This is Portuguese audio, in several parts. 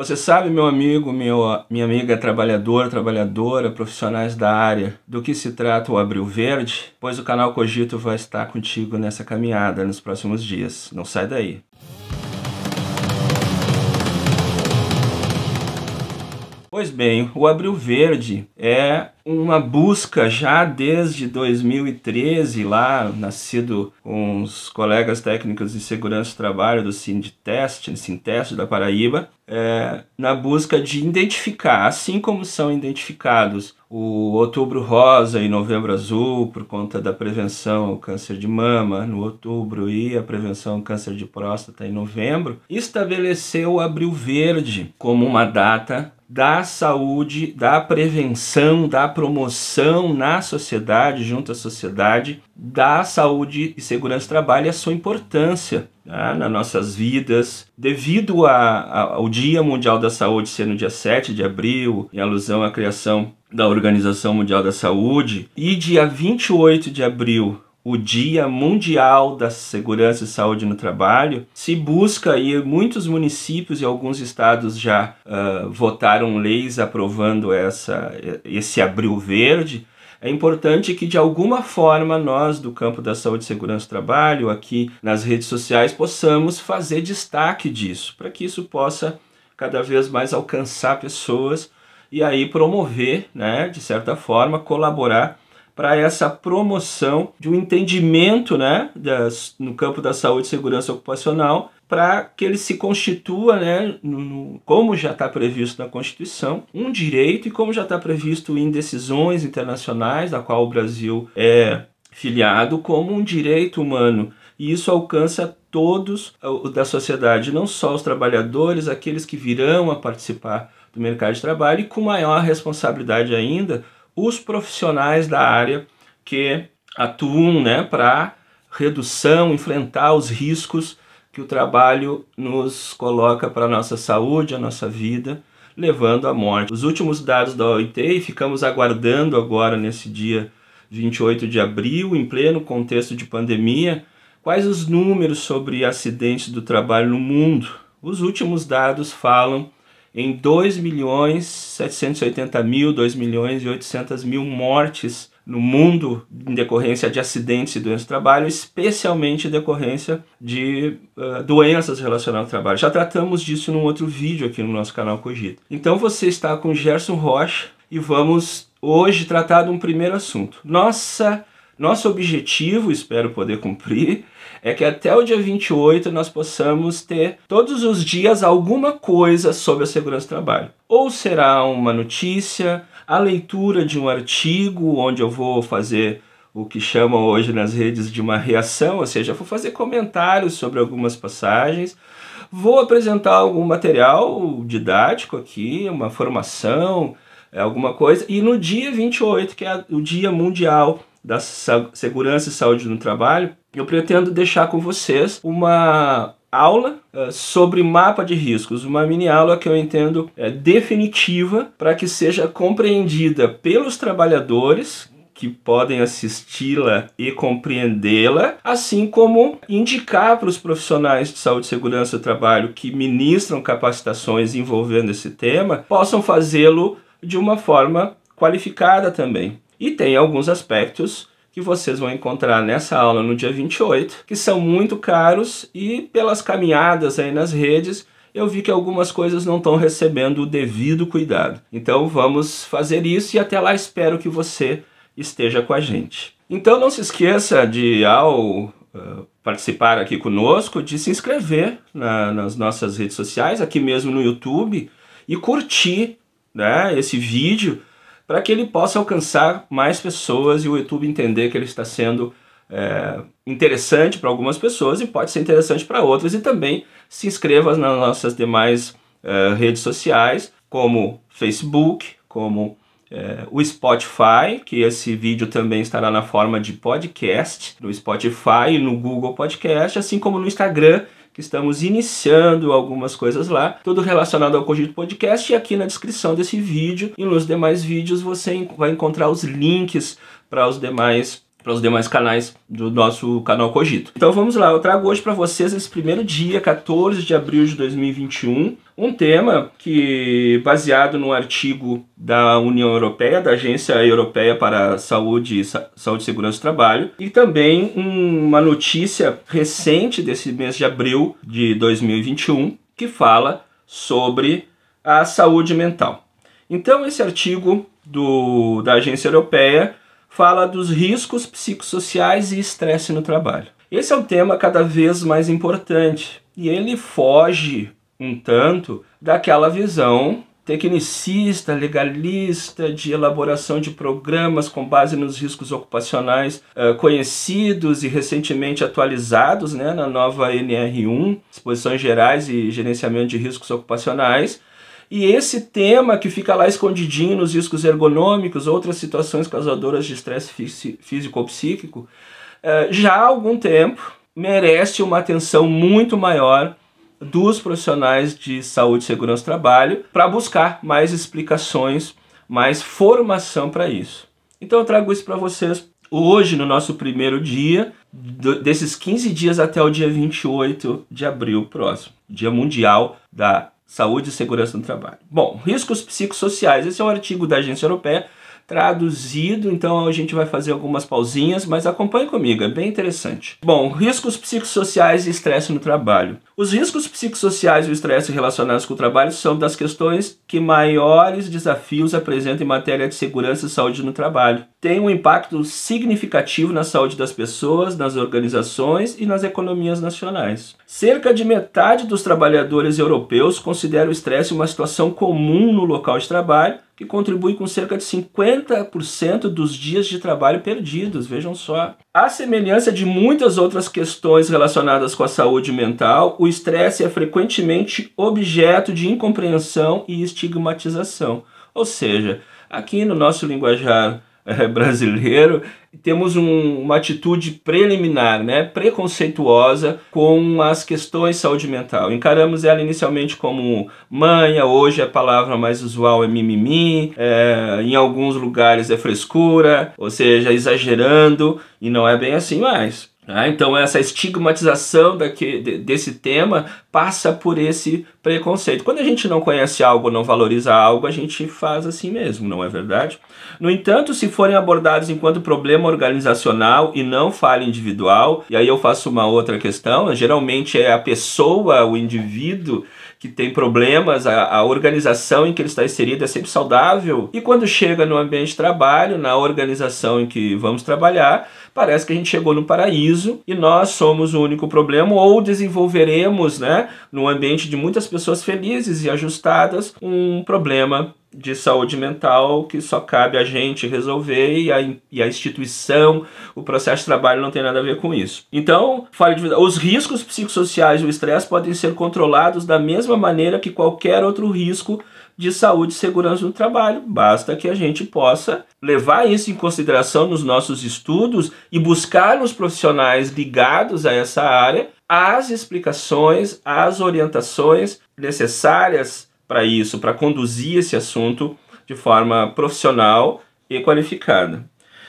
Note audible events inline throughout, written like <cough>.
Você sabe, meu amigo, meu, minha amiga trabalhadora, trabalhadora, profissionais da área, do que se trata o Abril Verde? Pois o canal Cogito vai estar contigo nessa caminhada nos próximos dias. Não sai daí. Pois bem, o Abril Verde é uma busca já desde 2013, lá nascido com os colegas técnicos de segurança do trabalho do Sindtest, Sinteste da Paraíba, é, na busca de identificar, assim como são identificados o Outubro Rosa e Novembro Azul por conta da prevenção ao câncer de mama no outubro e a prevenção ao câncer de próstata em novembro, estabeleceu o Abril Verde como uma data da saúde, da prevenção, da promoção na sociedade, junto à sociedade, da saúde e segurança do trabalho e a sua importância né, nas nossas vidas. Devido a, a, ao Dia Mundial da Saúde ser no dia 7 de abril, em alusão à criação da Organização Mundial da Saúde, e dia 28 de abril o Dia Mundial da Segurança e Saúde no Trabalho, se busca e muitos municípios e alguns estados já uh, votaram leis aprovando essa, esse abril verde. É importante que de alguma forma nós do campo da saúde e segurança do trabalho, aqui nas redes sociais, possamos fazer destaque disso, para que isso possa cada vez mais alcançar pessoas e aí promover, né, de certa forma, colaborar para essa promoção de um entendimento né, das, no campo da saúde e segurança ocupacional, para que ele se constitua, né, no, no, como já está previsto na Constituição, um direito e como já está previsto em decisões internacionais, da qual o Brasil é filiado, como um direito humano. E isso alcança todos da sociedade, não só os trabalhadores, aqueles que virão a participar do mercado de trabalho, e com maior responsabilidade ainda, os profissionais da área que atuam né, para redução, enfrentar os riscos que o trabalho nos coloca para a nossa saúde, a nossa vida, levando à morte. Os últimos dados da OIT, e ficamos aguardando agora nesse dia 28 de abril, em pleno contexto de pandemia, quais os números sobre acidentes do trabalho no mundo. Os últimos dados falam em 2 milhões 780 mil, 2 milhões e 800 mil mortes no mundo em decorrência de acidentes e doenças do trabalho, especialmente em decorrência de uh, doenças relacionadas ao trabalho. Já tratamos disso num outro vídeo aqui no nosso canal Cogito. Então você está com Gerson Rocha e vamos hoje tratar de um primeiro assunto. Nossa, nosso objetivo, espero poder cumprir, é que até o dia 28 nós possamos ter todos os dias alguma coisa sobre a segurança do trabalho. Ou será uma notícia, a leitura de um artigo onde eu vou fazer o que chamam hoje nas redes de uma reação, ou seja, vou fazer comentários sobre algumas passagens, vou apresentar algum material didático aqui, uma formação, é, alguma coisa, e no dia 28, que é o Dia Mundial da Segurança e Saúde no Trabalho, eu pretendo deixar com vocês uma aula uh, sobre mapa de riscos, uma mini aula que eu entendo é, definitiva para que seja compreendida pelos trabalhadores que podem assisti-la e compreendê-la, assim como indicar para os profissionais de saúde e segurança do trabalho que ministram capacitações envolvendo esse tema, possam fazê-lo de uma forma qualificada também. E tem alguns aspectos que vocês vão encontrar nessa aula no dia 28, que são muito caros e pelas caminhadas aí nas redes, eu vi que algumas coisas não estão recebendo o devido cuidado. Então vamos fazer isso e até lá espero que você esteja com a gente. Então não se esqueça de, ao uh, participar aqui conosco, de se inscrever na, nas nossas redes sociais, aqui mesmo no YouTube, e curtir né, esse vídeo para que ele possa alcançar mais pessoas e o YouTube entender que ele está sendo é, interessante para algumas pessoas e pode ser interessante para outras. E também se inscreva nas nossas demais é, redes sociais, como Facebook, como é, o Spotify, que esse vídeo também estará na forma de podcast no Spotify e no Google Podcast, assim como no Instagram que estamos iniciando algumas coisas lá, tudo relacionado ao Cogito Podcast e aqui na descrição desse vídeo e nos demais vídeos você vai encontrar os links para os demais para os demais canais do nosso canal Cogito. Então vamos lá, eu trago hoje para vocês esse primeiro dia, 14 de abril de 2021, Um tema que, baseado num artigo da União Europeia, da Agência Europeia para Saúde, Saúde Segurança do Trabalho, e também uma notícia recente desse mês de abril de 2021, que fala sobre a saúde mental. Então, esse artigo do, da Agência Europeia fala dos riscos psicossociais e estresse no trabalho. Esse é um tema cada vez mais importante e ele foge um tanto daquela visão tecnicista, legalista, de elaboração de programas com base nos riscos ocupacionais uh, conhecidos e recentemente atualizados né, na nova NR1, Exposições Gerais e Gerenciamento de Riscos Ocupacionais. E esse tema que fica lá escondidinho nos riscos ergonômicos, outras situações causadoras de estresse físico ou psíquico, uh, já há algum tempo merece uma atenção muito maior dos profissionais de saúde e segurança do trabalho para buscar mais explicações, mais formação para isso. Então eu trago isso para vocês hoje, no nosso primeiro dia, desses 15 dias até o dia 28 de abril próximo, Dia Mundial da Saúde e Segurança no Trabalho. Bom, riscos psicossociais. Esse é um artigo da Agência Europeia traduzido, então a gente vai fazer algumas pausinhas, mas acompanhe comigo, é bem interessante. Bom, riscos psicossociais e estresse no trabalho. Os riscos psicossociais e o estresse relacionados com o trabalho são das questões que maiores desafios apresentam em matéria de segurança e saúde no trabalho. Tem um impacto significativo na saúde das pessoas, nas organizações e nas economias nacionais. Cerca de metade dos trabalhadores europeus considera o estresse uma situação comum no local de trabalho, que contribui com cerca de 50% dos dias de trabalho perdidos, vejam só. A semelhança de muitas outras questões relacionadas com a saúde mental, o estresse é frequentemente objeto de incompreensão e estigmatização. Ou seja, aqui no nosso linguajar é, <laughs> brasileiro, temos um, uma atitude preliminar, né, preconceituosa com as questões de saúde mental. Encaramos ela inicialmente como manha, hoje a palavra mais usual é mimimi, é, em alguns lugares é frescura, ou seja, exagerando, e não é bem assim mais. Ah, então essa estigmatização daqui, desse tema passa por esse preconceito. Quando a gente não conhece algo, não valoriza algo, a gente faz assim mesmo, não é verdade? No entanto, se forem abordados enquanto problema organizacional e não falha individual, e aí eu faço uma outra questão, geralmente é a pessoa, o indivíduo que tem problemas, a, a, organização em que ele está inserido é sempre saudável. E quando chega no ambiente de trabalho, na organização em que vamos trabalhar, parece que a gente chegou no paraíso e nós somos o único problema, ou desenvolveremos, né, no ambiente de muitas pessoas felizes e ajustadas, um problema de saúde mental que só cabe a gente resolver e a, e a instituição, o processo de trabalho não tem nada a ver com isso. Então, fale de os riscos psicossociais e o estresse podem ser controlados da mesma maneira que qualquer outro risco de saúde e segurança no trabalho. Basta que a gente possa levar isso em consideração nos nossos estudos e buscar nos profissionais ligados a essa área as explicações, as orientações necessárias para isso, para conduzir esse assunto de forma profissional e qualificada.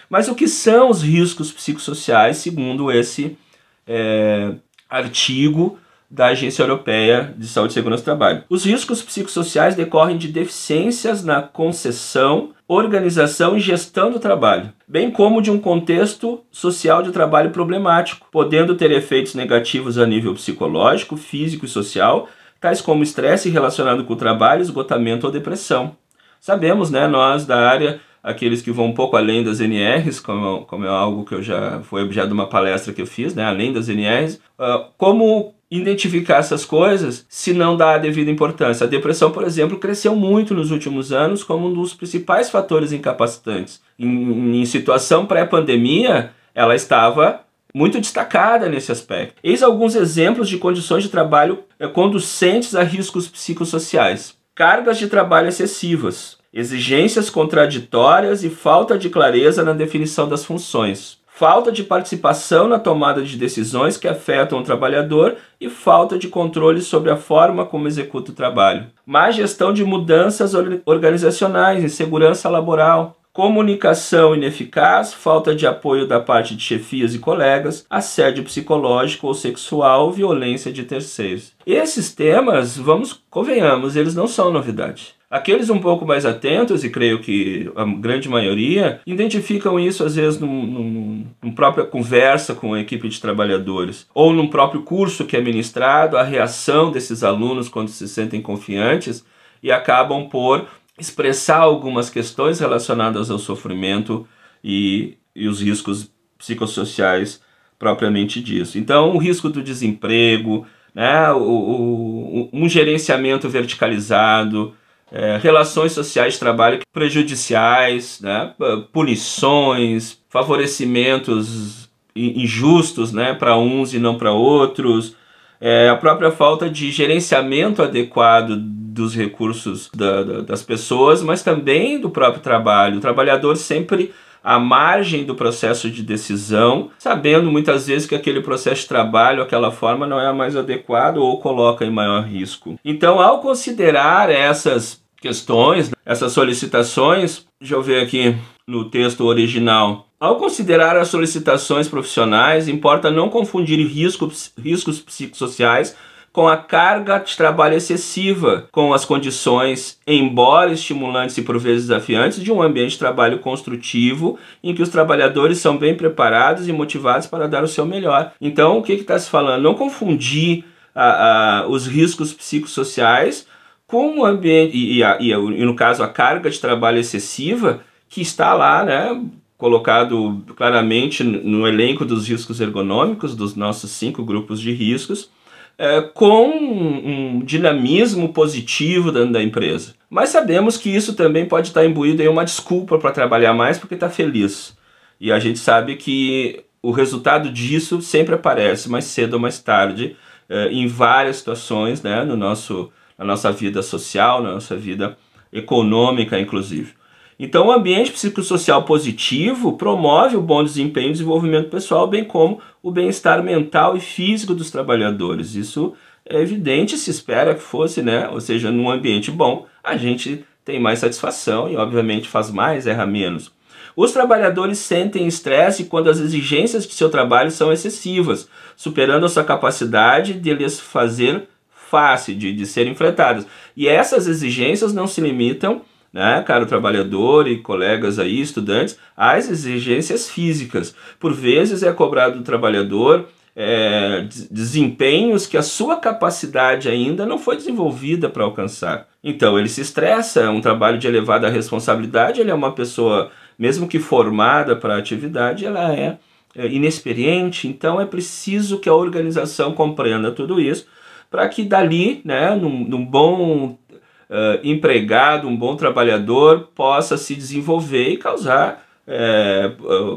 Mas o que são os riscos psicossociais, segundo esse é, artigo da Agência Europeia de Saúde e Segurança do Trabalho? Os riscos psicossociais decorrem de deficiências na concessão, organização e gestão do trabalho, bem como de um contexto social de trabalho problemático, podendo ter efeitos negativos a nível psicológico, físico e social, tais como estresse relacionado com o trabalho, esgotamento ou depressão. Sabemos, né, nós da área, aqueles que vão um pouco além das NRs, como, como é algo que eu já foi objeto de uma palestra que eu fiz, né, além das NRs, uh, como identificar essas coisas se não dá a devida importância. A depressão, por exemplo, cresceu muito nos últimos anos como um dos principais fatores incapacitantes. Em, em situação pré-pandemia, ela estava muito destacada nesse aspecto. Eis alguns exemplos de condições de trabalho eh, conducentes a riscos psicossociais: cargas de trabalho excessivas, exigências contraditórias e falta de clareza na definição das funções. Falta de participação na tomada de decisões que afetam o trabalhador e falta de controle sobre a forma como executa o trabalho. Má gestão de mudanças organizacionais, insegurança laboral, comunicação ineficaz, falta de apoio da parte de chefias e colegas, assédio psicológico ou sexual, violência de terceiros. Esses temas, vamos, convenhamos, eles não são novidade. Aqueles um pouco mais atentos, e creio que a grande maioria, identificam isso às vezes num, num, num própria conversa com a equipe de trabalhadores, ou num próprio curso que é ministrado, a reação desses alunos quando se sentem confiantes e acabam por expressar algumas questões relacionadas ao sofrimento e, e os riscos psicossociais propriamente disso. Então, o risco do desemprego, né, o, o, um gerenciamento verticalizado, é, relações sociais de trabalho prejudiciais, né, punições, favorecimentos injustos né, para uns e não para outros, é, a própria falta de gerenciamento adequado dos recursos da, da, das pessoas, mas também do próprio trabalho. O trabalhador sempre à margem do processo de decisão, sabendo muitas vezes que aquele processo de trabalho, aquela forma, não é a mais adequada ou coloca em maior risco. Então, ao considerar essas questões, essas solicitações, deixa eu ver aqui no texto original. Ao considerar as solicitações profissionais, importa não confundir riscos, riscos psicossociais com a carga de trabalho excessiva, com as condições, embora estimulantes e por vezes desafiantes, de um ambiente de trabalho construtivo em que os trabalhadores são bem preparados e motivados para dar o seu melhor. Então, o que está se falando? Não confundir a, a, os riscos psicossociais com o ambiente, e, a, e, e no caso a carga de trabalho excessiva, que está lá, né, colocado claramente no elenco dos riscos ergonômicos, dos nossos cinco grupos de riscos, é, com um dinamismo positivo dentro da empresa. Mas sabemos que isso também pode estar imbuído em uma desculpa para trabalhar mais porque está feliz. E a gente sabe que o resultado disso sempre aparece mais cedo ou mais tarde, é, em várias situações, né, no nosso na nossa vida social, na nossa vida econômica, inclusive. Então, o ambiente psicossocial positivo promove o bom desempenho e desenvolvimento pessoal, bem como o bem-estar mental e físico dos trabalhadores. Isso é evidente, se espera que fosse, né? Ou seja, num ambiente bom, a gente tem mais satisfação e, obviamente, faz mais, erra menos. Os trabalhadores sentem estresse quando as exigências de seu trabalho são excessivas, superando a sua capacidade de lhes fazer fácil de, de serem enfrentadas. E essas exigências não se limitam, né, caro trabalhador e colegas aí, estudantes, às exigências físicas. Por vezes é cobrado do trabalhador é, desempenhos que a sua capacidade ainda não foi desenvolvida para alcançar. Então ele se estressa, é um trabalho de elevada responsabilidade, ele é uma pessoa, mesmo que formada para a atividade, ela é, é inexperiente, então é preciso que a organização compreenda tudo isso para que dali, né, num, num bom uh, empregado, um bom trabalhador, possa se desenvolver e causar, é,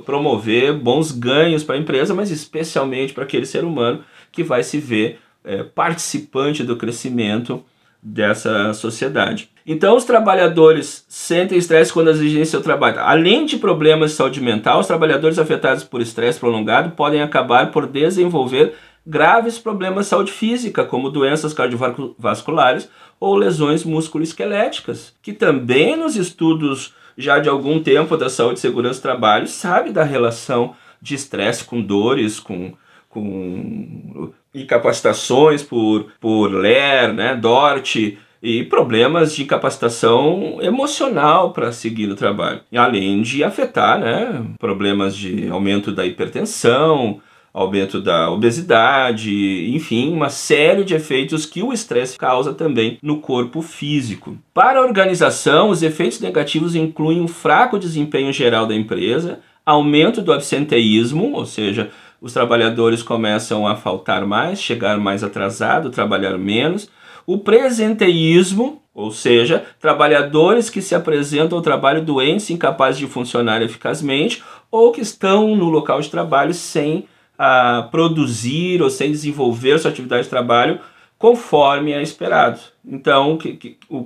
promover bons ganhos para a empresa, mas especialmente para aquele ser humano que vai se ver é, participante do crescimento dessa sociedade. Então, os trabalhadores sentem estresse quando exigem seu trabalho. Além de problemas de saúde mental, os trabalhadores afetados por estresse prolongado podem acabar por desenvolver graves problemas de saúde física, como doenças cardiovasculares ou lesões musculoesqueléticas, que também nos estudos já de algum tempo da saúde segurança do trabalho sabe da relação de estresse com dores, com, com incapacitações por, por LER, né, DORT, e problemas de incapacitação emocional para seguir o trabalho. Além de afetar né, problemas de aumento da hipertensão, aumento da obesidade, enfim, uma série de efeitos que o estresse causa também no corpo físico. Para a organização, os efeitos negativos incluem um fraco desempenho geral da empresa, aumento do absenteísmo, ou seja, os trabalhadores começam a faltar mais, chegar mais atrasado, trabalhar menos, o presenteísmo, ou seja, trabalhadores que se apresentam ao trabalho doentes, incapazes de funcionar eficazmente ou que estão no local de trabalho sem a produzir ou sem desenvolver sua atividade de trabalho conforme é esperado. Então, que, que, o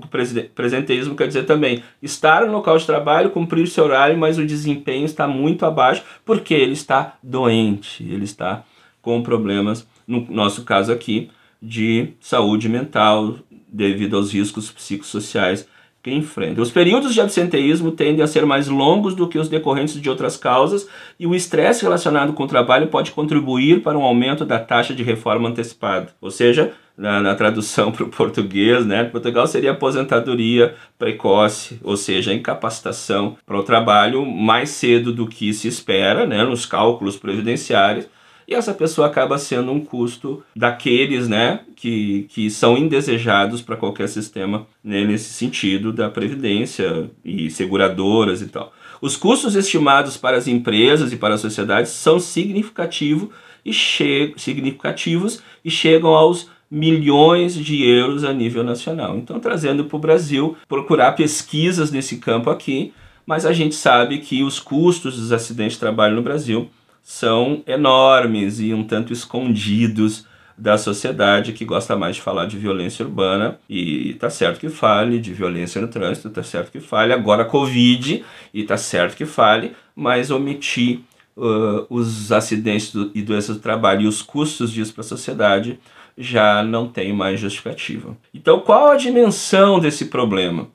presenteísmo quer dizer também estar no local de trabalho, cumprir seu horário, mas o desempenho está muito abaixo porque ele está doente, ele está com problemas, no nosso caso aqui, de saúde mental devido aos riscos psicossociais que enfrenta. Os períodos de absenteísmo tendem a ser mais longos do que os decorrentes de outras causas e o estresse relacionado com o trabalho pode contribuir para um aumento da taxa de reforma antecipada. Ou seja, na, na tradução <laughs> para o português, né, Portugal seria aposentadoria precoce, ou seja, incapacitação para o trabalho mais cedo do que se espera, né, nos cálculos previdenciários, e essa pessoa acaba sendo um custo daqueles né, que, que são indesejados para qualquer sistema né, nesse sentido da previdência e seguradoras e tal. Os custos estimados para as empresas e para a sociedade são significativo e significativos e chegam aos milhões de euros a nível nacional. Então, trazendo para o Brasil, procurar pesquisas nesse campo aqui, mas a gente sabe que os custos dos acidentes de trabalho no Brasil são enormes e um tanto escondidos da sociedade que gosta mais de falar de violência urbana e tá certo que fale de violência no trânsito, tá certo que fale agora Covid e tá certo que fale, mas omitir uh, os acidentes do, e doenças do trabalho e os custos disso para a sociedade já não tem mais justificativa. Então, qual a dimensão desse problema?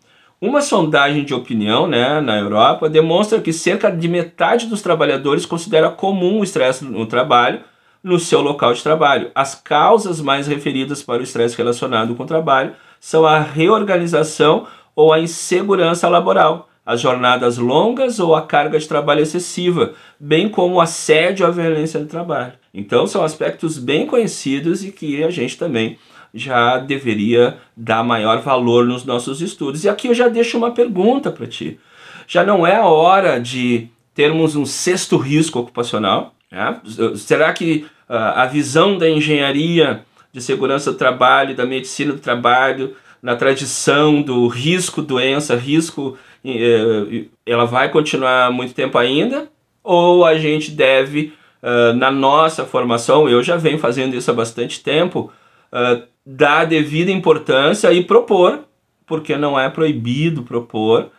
Uma sondagem de opinião né, na Europa demonstra que cerca de metade dos trabalhadores considera comum o estresse no trabalho no seu local de trabalho. As causas mais referidas para o estresse relacionado com o trabalho são a reorganização ou a insegurança laboral, as jornadas longas ou a carga de trabalho excessiva, bem como o assédio à violência no trabalho. Então são aspectos bem conhecidos e que a gente também já deveria dar maior valor nos nossos estudos. E aqui eu já deixo uma pergunta para ti. Já não é a hora de termos um sexto risco ocupacional? Né? Será que uh, a visão da engenharia de segurança do trabalho, da medicina do trabalho, na tradição do risco, doença, risco, uh, ela vai continuar muito tempo ainda? Ou a gente deve, uh, na nossa formação, eu já venho fazendo isso há bastante tempo, uh, dar a devida importância e propor, porque não é proibido propor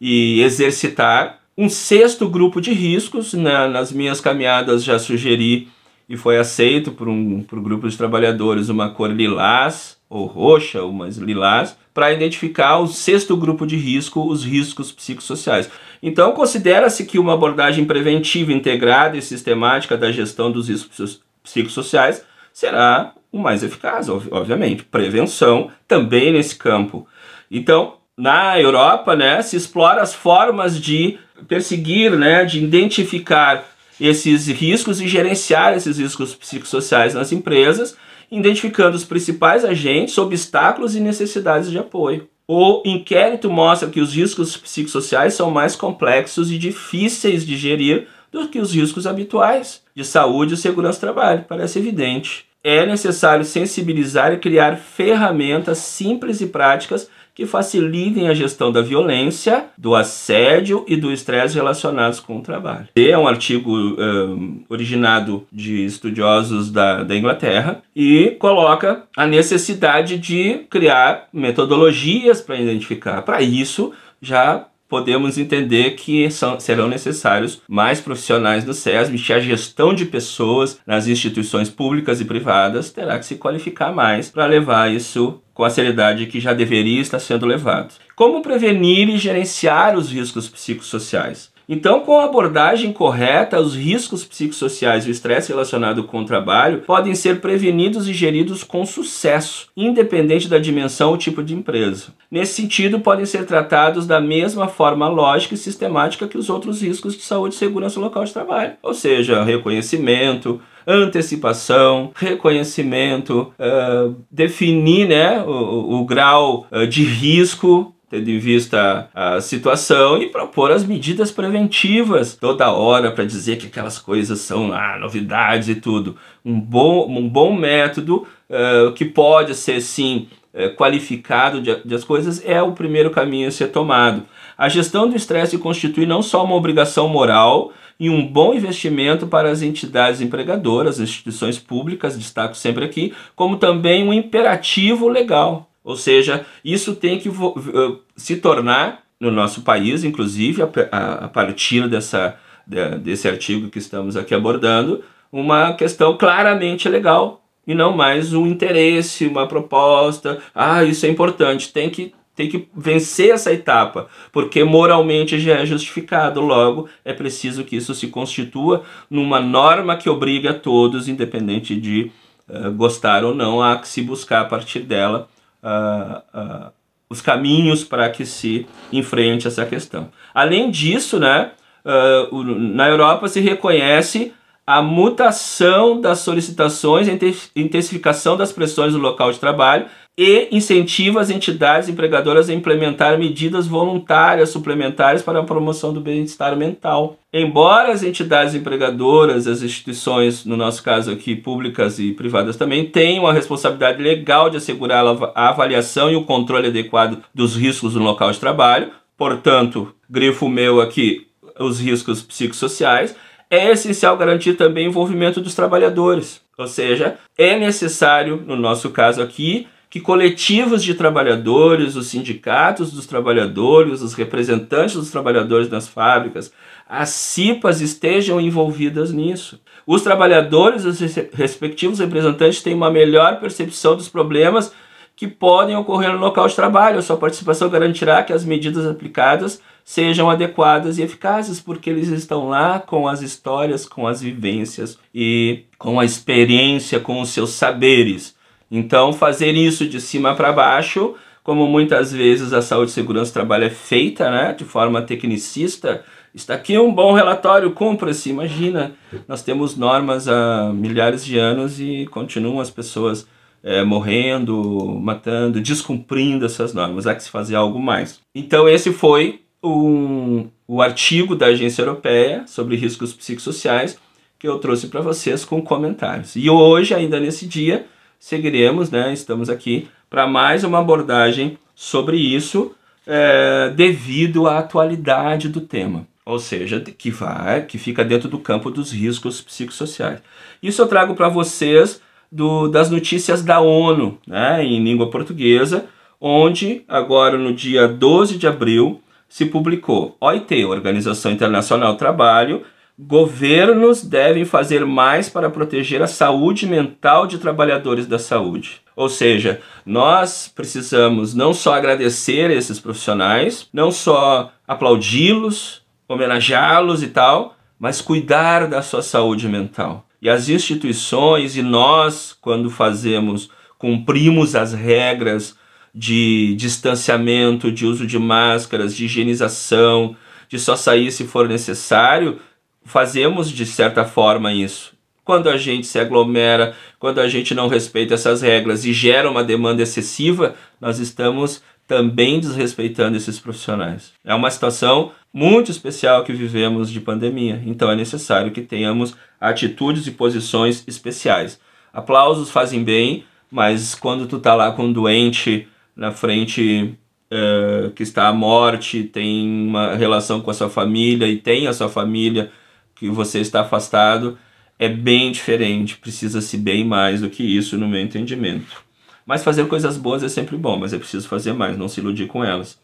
e exercitar um sexto grupo de riscos. Né? Nas minhas caminhadas já sugeri e foi aceito por um por grupo de trabalhadores uma cor lilás ou roxa, ou mais lilás, para identificar o sexto grupo de risco, os riscos psicossociais. Então, considera-se que uma abordagem preventiva, integrada e sistemática da gestão dos riscos psicossociais será o mais eficaz, obviamente. Prevenção também nesse campo. Então, na Europa, né, se explora as formas de perseguir, né, de identificar esses riscos e gerenciar esses riscos psicossociais nas empresas, identificando os principais agentes, obstáculos e necessidades de apoio. O inquérito mostra que os riscos psicossociais são mais complexos e difíceis de gerir do que os riscos habituais de saúde e segurança do trabalho, parece evidente é necessário sensibilizar e criar ferramentas simples e práticas que facilitem a gestão da violência, do assédio e do estresse relacionados com o trabalho. É um artigo um, originado de estudiosos da, da Inglaterra e coloca a necessidade de criar metodologias para identificar. Para isso, já podemos entender que são, serão necessários mais profissionais no que a gestão de pessoas nas instituições públicas e privadas terá que se qualificar mais para levar isso com a seriedade que já deveria estar sendo levado. Como prevenir e gerenciar os riscos psicossociais? Então, com a abordagem correta, os riscos psicossociais e o estresse relacionado com o trabalho podem ser prevenidos e geridos com sucesso, independente da dimensão ou tipo de empresa. Nesse sentido, podem ser tratados da mesma forma lógica e sistemática que os outros riscos de saúde e segurança local de trabalho, ou seja, reconhecimento, antecipação, reconhecimento, uh, definir né, o, o grau de risco tendo em vista a situação e propor as medidas preventivas toda hora para dizer que aquelas coisas são ah, novidades e tudo. Um bom, um bom método uh, que pode ser sim uh, qualificado de, as coisas é o primeiro caminho a ser tomado. A gestão do estresse constitui não só uma obrigação moral e um bom investimento para as entidades empregadoras, as instituições públicas, destaco sempre aqui, como também um imperativo legal. Ou seja, isso tem que uh, se tornar, no nosso país, inclusive, a, a, a partir dessa, de, desse artigo que estamos aqui abordando, uma questão claramente legal e não mais um interesse, uma proposta. Ah, isso é importante. Tem que tem que vencer essa etapa, porque moralmente já é justificado. Logo, é preciso que isso se constitua numa norma que obriga a todos, independente de uh, gostar ou não, a se buscar a partir dela uh, uh, os caminhos para que se enfrente essa questão. Além disso, né, na Europa se reconhece a mutação das solicitações, a intensificação das pressões no local de trabalho e incentiva as entidades empregadoras a implementar medidas voluntárias suplementares para a promoção do bem-estar mental. Embora as entidades empregadoras, as instituições, no nosso caso aqui, públicas e privadas também, tenham a responsabilidade legal de assegurar a avaliação e o controle adequado dos riscos no local de trabalho, portanto, grifo meu aqui, os riscos psicossociais, é essencial garantir também o envolvimento dos trabalhadores. Ou seja, é necessário, no nosso caso aqui, que coletivos de trabalhadores, os sindicatos dos trabalhadores, os representantes dos trabalhadores nas fábricas, as CIPAs estejam envolvidas nisso. Os trabalhadores, os respectivos representantes, têm uma melhor percepção dos problemas que podem ocorrer no local de trabalho. A sua participação garantirá que as medidas aplicadas sejam adequadas e eficazes, porque eles estão lá com as histórias, com as vivências e com a experiência, com os seus saberes. Então, fazer isso de cima para baixo, como muitas vezes a saúde e segurança do trabalho é feita, né, de forma tecnicista, está aqui um bom relatório, cumpra-se. Imagina, nós temos normas há milhares de anos e continuam as pessoas é, morrendo, matando, descumprindo essas normas. Há que se fazer algo mais. Então, esse foi um, o artigo da Agência Europeia sobre riscos psicossociais que eu trouxe para vocês com comentários. E hoje, ainda nesse dia, seguiremos, né, estamos aqui para mais uma abordagem sobre isso é, devido à atualidade do tema. Ou seja, que vai, que fica dentro do campo dos riscos psicossociais. Isso eu trago para vocês do, das notícias da ONU, né, em língua portuguesa, onde agora no dia 12 de abril se publicou OIT, Organização Internacional do Trabalho, governos devem fazer mais para proteger a saúde mental de trabalhadores da saúde. Ou seja, nós precisamos não só agradecer esses profissionais, não só aplaudi-los, homenageá-los e tal, mas cuidar da sua saúde mental. E as instituições e nós, quando fazemos, cumprimos as regras de distanciamento, de uso de máscaras, de higienização, de só sair se for necessário, fazemos de certa forma isso. Quando a gente se aglomera, quando a gente não respeita essas regras e gera uma demanda excessiva, nós estamos também desrespeitando esses profissionais. É uma situação muito especial que vivemos de pandemia, então é necessário que tenhamos atitudes e posições especiais. Aplausos fazem bem, mas quando tu tá lá com um doente na frente uh, que está à morte, tem uma relação com a sua família e tem a sua família que você está afastado, é bem diferente, precisa-se bem mais do que isso no meu entendimento. Mas fazer coisas boas é sempre bom, mas é preciso fazer mais, não se iludir com elas.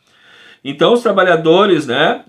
Então, os trabalhadores, né?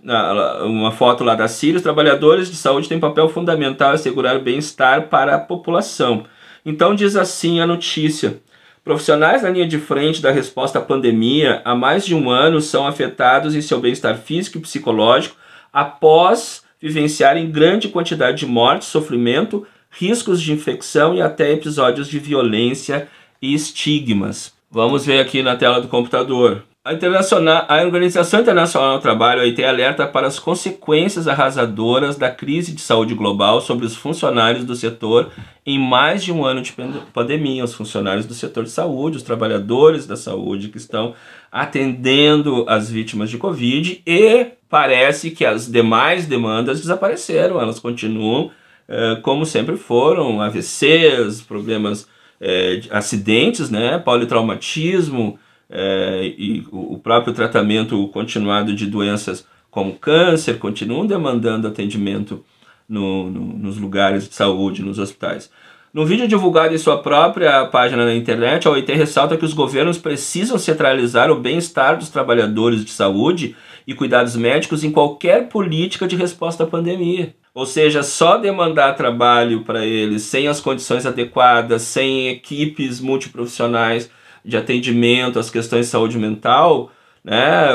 Uma foto lá da Síria, os trabalhadores de saúde têm papel fundamental assegurar o bem-estar para a população. Então, diz assim a notícia: Profissionais na linha de frente da resposta à pandemia há mais de um ano são afetados em seu bem-estar físico e psicológico após vivenciarem grande quantidade de morte, sofrimento, riscos de infecção e até episódios de violência e estigmas. Vamos ver aqui na tela do computador. A, internacional, a Organização Internacional do Trabalho, OIT, alerta para as consequências arrasadoras da crise de saúde global sobre os funcionários do setor em mais de um ano de pandemia. Os funcionários do setor de saúde, os trabalhadores da saúde que estão atendendo as vítimas de Covid e parece que as demais demandas desapareceram, elas continuam eh, como sempre foram, AVCs, problemas, eh, acidentes, né, politraumatismo, é, e o próprio tratamento continuado de doenças como câncer continuam demandando atendimento no, no, nos lugares de saúde, nos hospitais. No vídeo divulgado em sua própria página na internet, a OIT ressalta que os governos precisam centralizar o bem-estar dos trabalhadores de saúde e cuidados médicos em qualquer política de resposta à pandemia. Ou seja, só demandar trabalho para eles sem as condições adequadas, sem equipes multiprofissionais, de atendimento às questões de saúde mental né,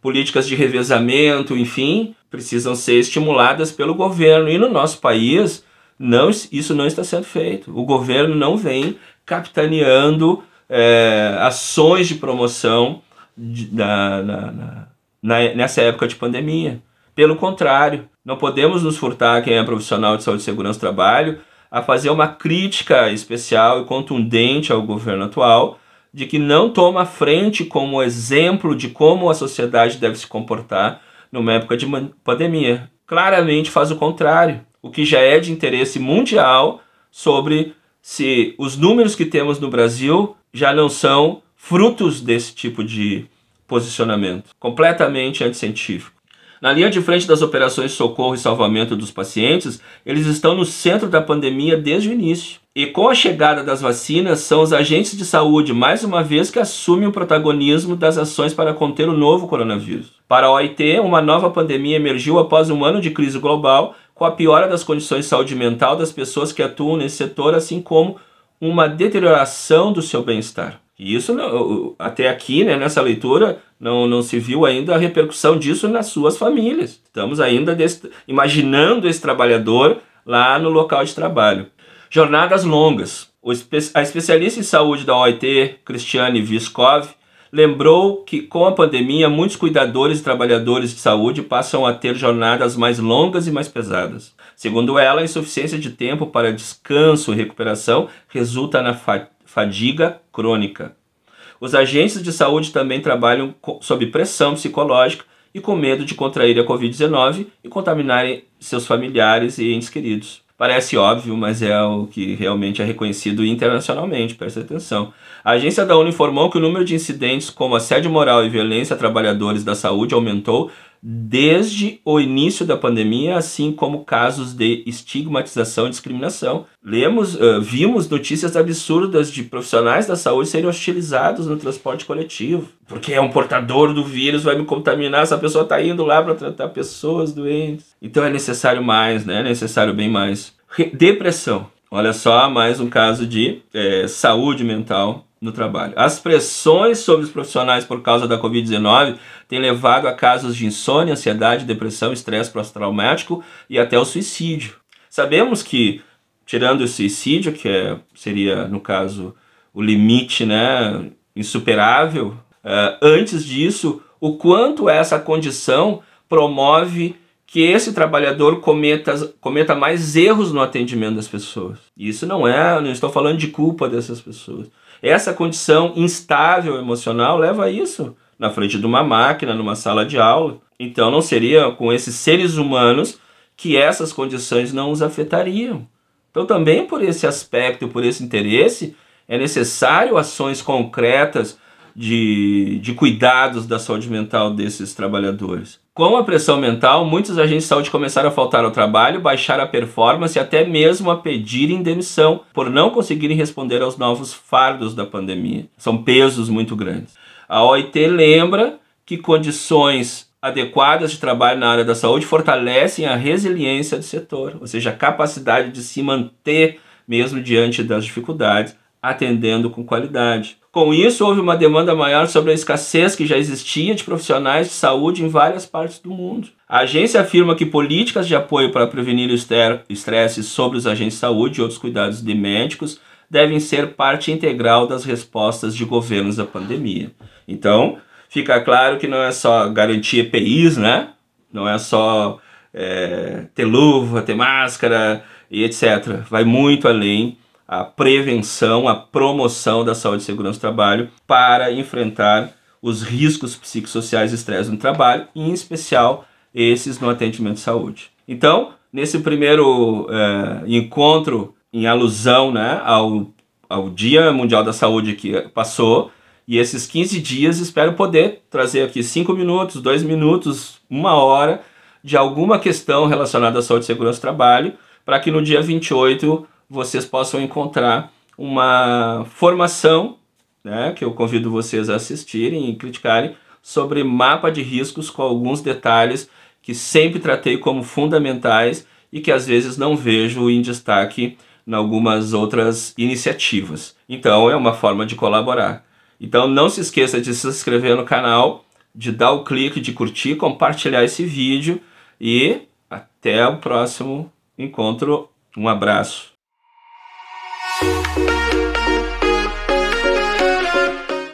políticas de revezamento, enfim, precisam ser estimuladas pelo governo. E no nosso país, não, isso não está sendo feito. O governo não vem capitaneando é, ações de promoção de, na, na, na, nessa época de pandemia. Pelo contrário, não podemos nos furtar, quem é profissional de saúde e segurança do trabalho, a fazer uma crítica especial e contundente ao governo atual de que não toma frente como exemplo de como a sociedade deve se comportar numa época de pandemia. Claramente faz o contrário, o que já é de interesse mundial sobre se os números que temos no Brasil já não são frutos desse tipo de posicionamento completamente anticientífico. Na linha de frente das operações socorro e salvamento dos pacientes, eles estão no centro da pandemia desde o início. E com a chegada das vacinas, são os agentes de saúde, mais uma vez, que assumem o protagonismo das ações para conter o novo coronavírus. Para a OIT, uma nova pandemia emergiu após um ano de crise global, com a piora das condições de saúde mental das pessoas que atuam nesse setor, assim como uma deterioração do seu bem-estar. E isso, até aqui, né, nessa leitura, não, não se viu ainda a repercussão disso nas suas famílias. Estamos ainda imaginando esse trabalhador lá no local de trabalho. Jornadas longas. A especialista em saúde da OIT, Cristiane Viskov, lembrou que com a pandemia muitos cuidadores e trabalhadores de saúde passam a ter jornadas mais longas e mais pesadas. Segundo ela, a insuficiência de tempo para descanso e recuperação resulta na fadiga crônica. Os agentes de saúde também trabalham sob pressão psicológica e com medo de contrair a Covid-19 e contaminarem seus familiares e entes queridos. Parece óbvio, mas é o que realmente é reconhecido internacionalmente, preste atenção. A agência da ONU informou que o número de incidentes como assédio moral e violência a trabalhadores da saúde aumentou desde o início da pandemia, assim como casos de estigmatização e discriminação. Lemos, uh, vimos notícias absurdas de profissionais da saúde serem hostilizados no transporte coletivo, porque é um portador do vírus, vai me contaminar, essa pessoa está indo lá para tratar pessoas doentes. Então é necessário mais, né? É necessário bem mais. Depressão. Olha só, mais um caso de é, saúde mental no trabalho. As pressões sobre os profissionais por causa da Covid-19 têm levado a casos de insônia, ansiedade, depressão, estresse pós-traumático e até o suicídio. Sabemos que, tirando o suicídio, que é, seria, no caso, o limite né, insuperável, uh, antes disso, o quanto essa condição promove que esse trabalhador cometa, cometa mais erros no atendimento das pessoas. Isso não é, não estou falando de culpa dessas pessoas. Essa condição instável emocional leva a isso na frente de uma máquina, numa sala de aula. Então não seria com esses seres humanos que essas condições não os afetariam. Então também por esse aspecto, por esse interesse, é necessário ações concretas de, de cuidados da saúde mental desses trabalhadores. Com a pressão mental, muitos agentes de saúde começaram a faltar ao trabalho, baixar a performance e até mesmo a pedirem demissão por não conseguirem responder aos novos fardos da pandemia. São pesos muito grandes. A OIT lembra que condições adequadas de trabalho na área da saúde fortalecem a resiliência do setor, ou seja, a capacidade de se manter mesmo diante das dificuldades, atendendo com qualidade. Com isso, houve uma demanda maior sobre a escassez que já existia de profissionais de saúde em várias partes do mundo. A agência afirma que políticas de apoio para prevenir o estresse sobre os agentes de saúde e outros cuidados de médicos devem ser parte integral das respostas de governos à pandemia. Então, fica claro que não é só garantir EPIs, né? Não é só é, ter luva, ter máscara e etc. Vai muito além a prevenção, a promoção da saúde e segurança do trabalho para enfrentar os riscos psicossociais e estresse no trabalho, em especial esses no atendimento de saúde. Então, nesse primeiro é, encontro em alusão né, ao, ao Dia Mundial da Saúde que passou, e esses 15 dias espero poder trazer aqui 5 minutos, 2 minutos, uma hora de alguma questão relacionada à saúde e segurança do trabalho, para que no dia 28 vocês possam encontrar uma formação, né, que eu convido vocês a assistirem e criticarem, sobre mapa de riscos com alguns detalhes que sempre tratei como fundamentais e que às vezes não vejo em destaque em algumas outras iniciativas. Então é uma forma de colaborar. Então não se esqueça de se inscrever no canal de dar o clique, de curtir, compartilhar esse vídeo e até o próximo encontro. Um abraço.